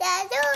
Dad.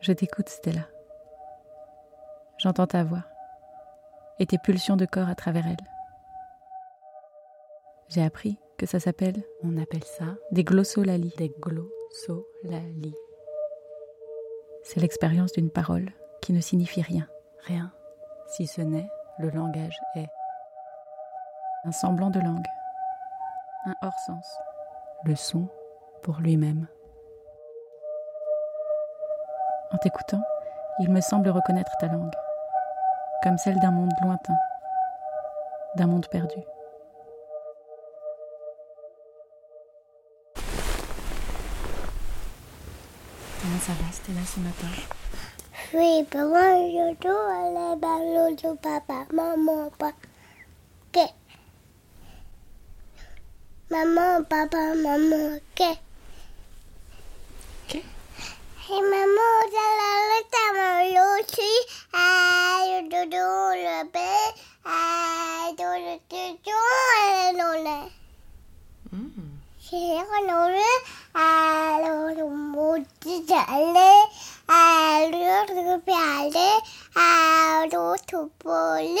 Je t'écoute, Stella. J'entends ta voix et tes pulsions de corps à travers elle. J'ai appris que ça s'appelle. On appelle ça des glossolalies. Des glossolalies. C'est l'expérience d'une parole qui ne signifie rien. Rien, si ce n'est le langage est. Un semblant de langue. Un hors-sens. Le son pour lui-même. En t'écoutant, il me semble reconnaître ta langue, comme celle d'un monde lointain, d'un monde perdu. Comment ça va, Stella, ce matin? Oui, maman, je joue les ballons de papa, maman, papa. Maman, papa, maman, ok. 힘을 모자라를 담을 요시 아유도도르베. 아도르도도르 노래. 제가 노래? 아로 뭐지? 잘래 아로 루비 알래? 아로 두볼래?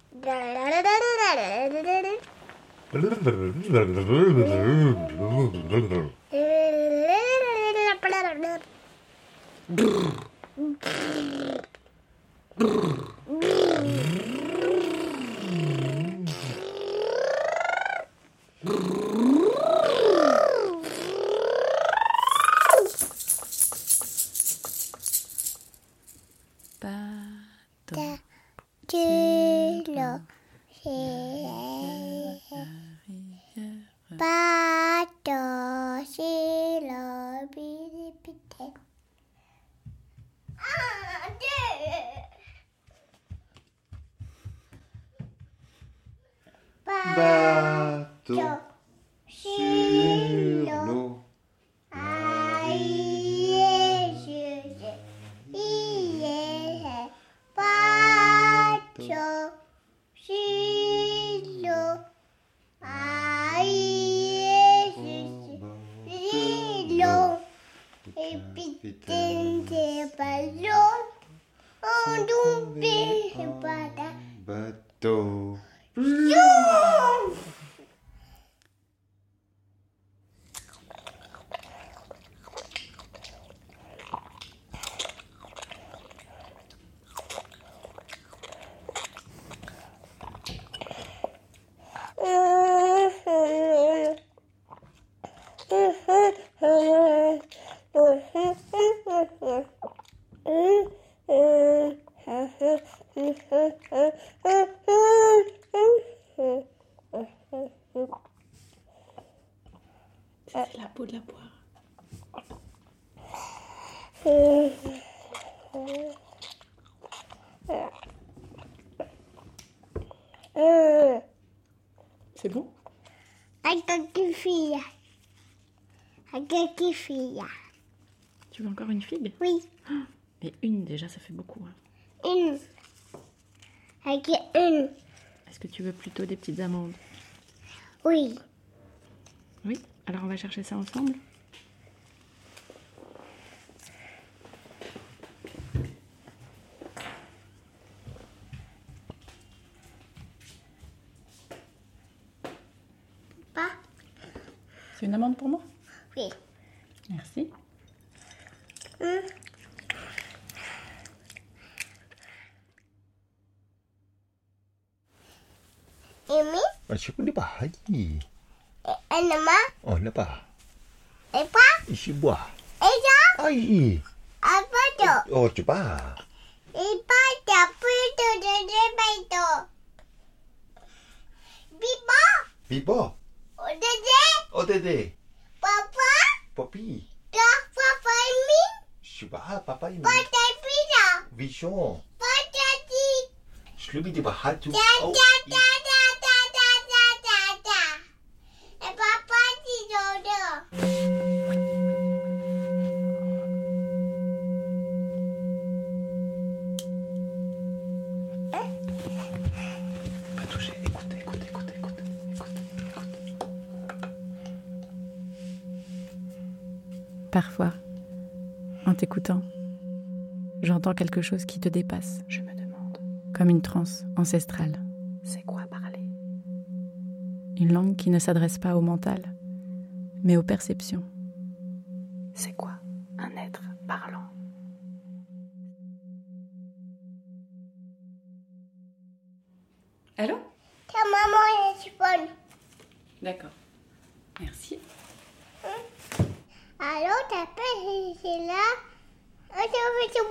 Brrr. bateau sur l'eau. Capitaine des ballons ont tombé. C'est bon? Avec une fille. Avec une fille. Tu veux encore une figue? Oui, Mais une déjà, ça fait beaucoup. hein. une. Avec une. Est-ce que tu veux plutôt des petites amandes? Oui. Oui? Alors on va chercher ça ensemble Pas C'est une amande pour moi Oui. Merci. Ini Asyik dia bahagia. eh, nama Oh, kenapa? apa? Isi buah. Esa Ai. apa tu? Oh, cuba. Ipa tapi tu jadi itu. Biba, Bibo? Oh, Dédé. Papa? Poppy? papa et mi? Shiba, papa et mi. Papa et pizza. Vision. Papa et mi. Parfois, en t'écoutant, j'entends quelque chose qui te dépasse. Je me demande. Comme une transe ancestrale. C'est quoi parler? Une langue qui ne s'adresse pas au mental, mais aux perceptions. C'est quoi?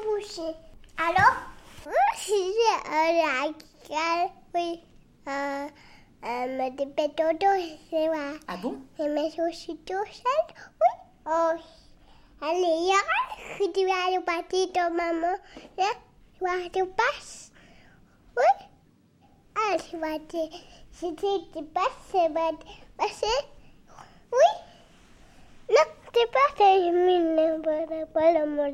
boucher. Alors, si j'ai la oui, euh, euh, des pétodos, c'est vrai. Ah bon Et mes sushis tout seuls, oui. Oh, allez, hier, je tu vas le parti de maman, là, tu vas te passer. Oui. Ah, tu vas te, si tu te passes, c'est va te passer. Oui. Non, tu passes, je me ne pas le mot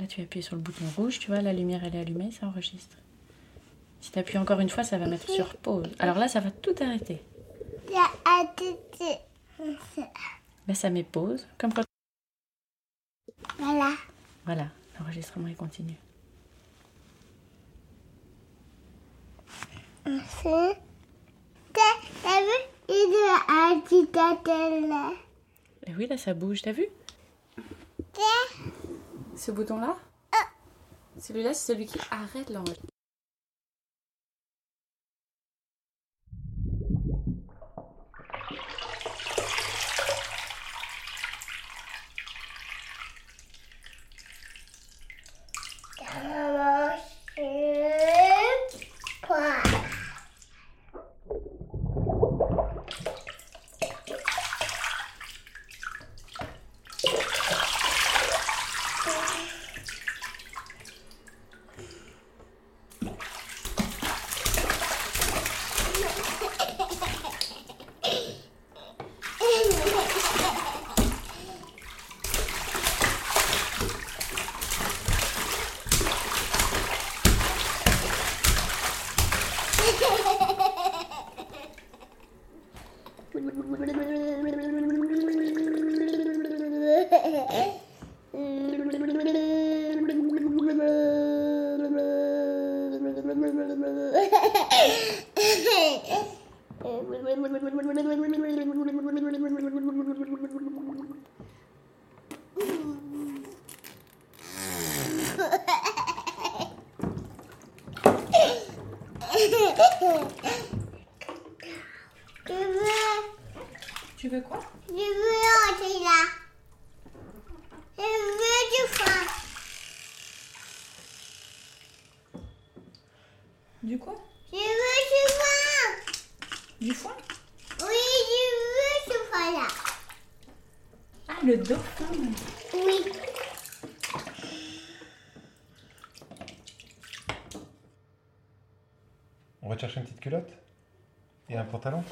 Là, tu appuies sur le bouton rouge, tu vois, la lumière elle est allumée, ça enregistre. Si tu appuies encore une fois, ça va mettre sur pause. Alors là, ça va tout arrêter. Là, ça met pause, comme quand... Voilà. Voilà, l'enregistrement continue. C'est... T'as vu Il est un petit. Et oui, là, ça bouge, t'as vu? T'as- Ce bouton-là Celui-là, c'est celui qui arrête l'enregistrement. Maman, c'est quoi Je veux, Tu veux quoi je veux entrer là. Je veux du foin. Du quoi Je veux du foin. Du foin Oui, je veux du foin. voilà. Ah, le dauphin Oui. On va chercher une petite culotte Et un pantalon.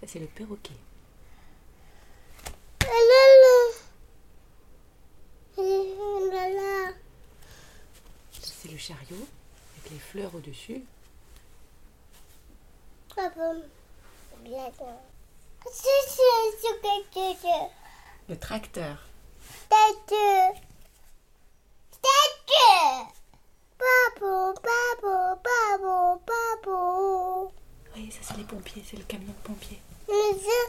Ça, c'est le perroquet. Ça, c'est le chariot avec les fleurs au-dessus. Veux. Le tracteur. Statue. Papa, papa, papa, papa. Les pompiers. C'est le camion de pompiers. Le jeu,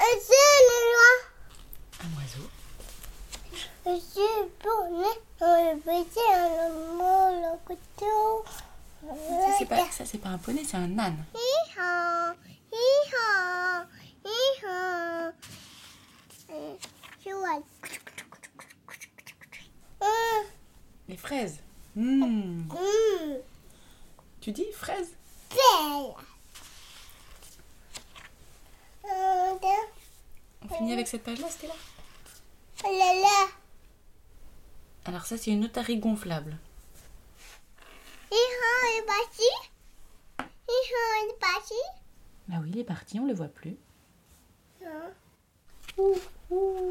le Un oiseau. roi. Le le couteau. Ça, c'est pas, ça, c'est pas un poney, c'est un âne. Euh, Je. Hum, Les fraises. Mmh. Tu dis fraises belle. Hum, deux. On finit avec cette page-là, Stella Oh là là. Alors ça, c'est une otarie gonflable. Il est parti. Il est parti. Bah oui, il est parti, on le voit plus. Non. Ouh, ouh,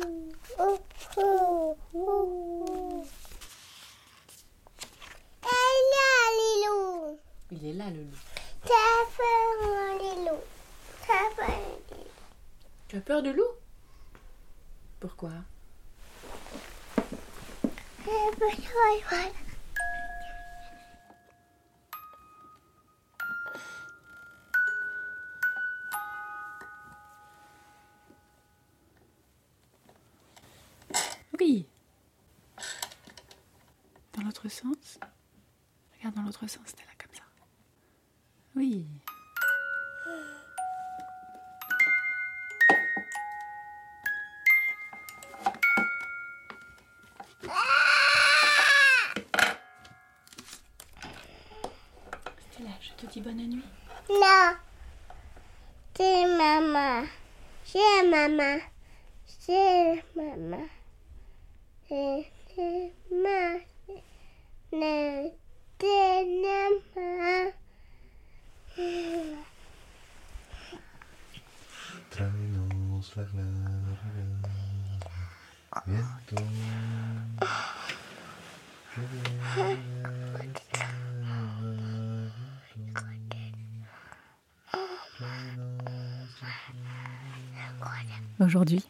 ouh, ouh, ouh. Elle est là, Lilou. Il est là, le loup. Mon Lilou. Ça fait mon Lilou. Tu as peur de loup? Pourquoi. Oui. Dans l'autre sens Regarde dans l'autre sens, Stella, comme ça. Oui. C'est maman. C'est maman. C'est maman. C'est c'est maman. C'est c'est maman. Traemos la clara. Viento. Aujourd'hui,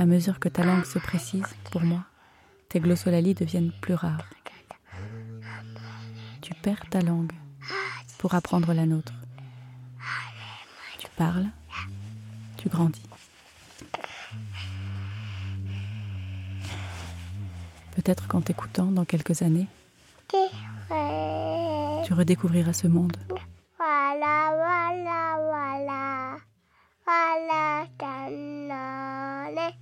à mesure que ta langue se précise, pour moi, tes glossolalies deviennent plus rares. Tu perds ta langue pour apprendre la nôtre. Tu parles, tu grandis. Peut-être qu'en t'écoutant dans quelques années, tu redécouvriras ce monde. Voilà, voilà, voilà. Voilà, tanane.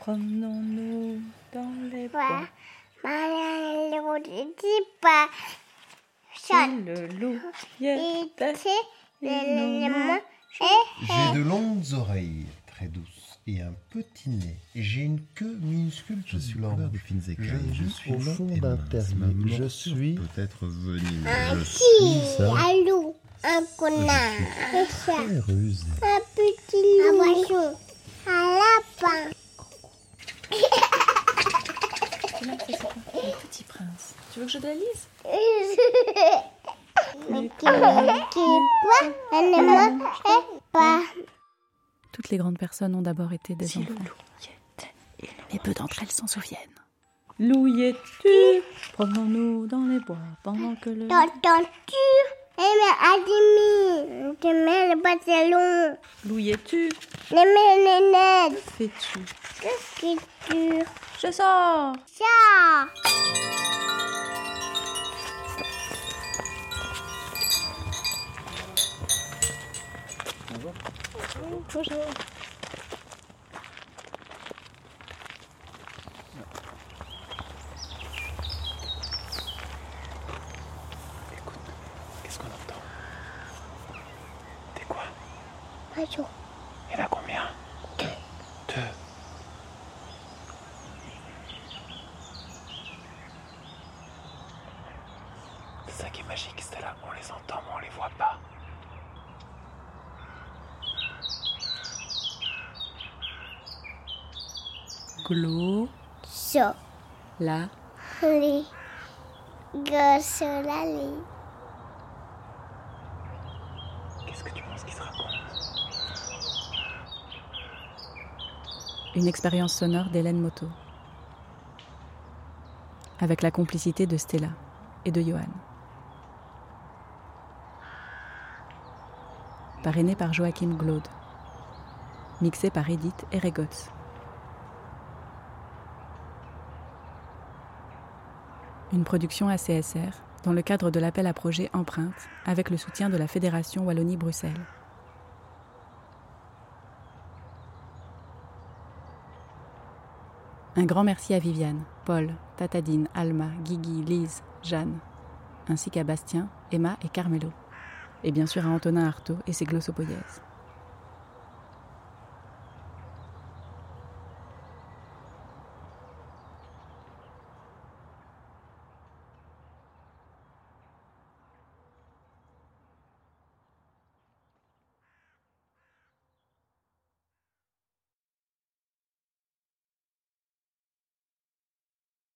Promenons-nous dans les Ouais. Le dit pas. Ça, le loup J'ai de longues oreilles, très douces, et un petit nez. J'ai une queue minuscule Je suis l'ordre des fines écailles. Je suis au long fond d'un terrier. Je suis- peut être venimeux. un ça. un loup, un connard, et ça, Très rusé. un petit loup, un poisson, un lapin. Là, c'est quoi Le petit prince. Tu veux que je te la lise Mais qui me qui pas, elle ne me pas. Toutes les grandes personnes ont d'abord été des enfants. Mais peu d'entre elles s'en souviennent. Louilletu, promenons-nous dans les bois pendant que le... T'entends-tu. Je mets le pantalon. Louilletu, Je mets les lunettes. fais-tu Qu'est-ce que tu Je sors ça Écoute, qu'est-ce qu'on entend? T'es quoi? Bonjour. Il y en a combien Deux. Deux. C'est ça qui est magique, Stella. On les entend, mais on les voit pas. Glo, So, la, li. Gosse la li. Qu'est-ce que tu penses qu'ils se racontent une expérience sonore d'Hélène Moto. Avec la complicité de Stella et de Johan. Parrainé par Joachim Glaude. Mixé par Edith Eregots. Une production ACSR dans le cadre de l'appel à projet Empreinte avec le soutien de la Fédération Wallonie-Bruxelles. Un grand merci à Viviane, Paul, Tatadine, Alma, Guigui, Lise, Jeanne, ainsi qu'à Bastien, Emma et Carmelo. Et bien sûr à Antonin Artaud et ses glossopoïèses.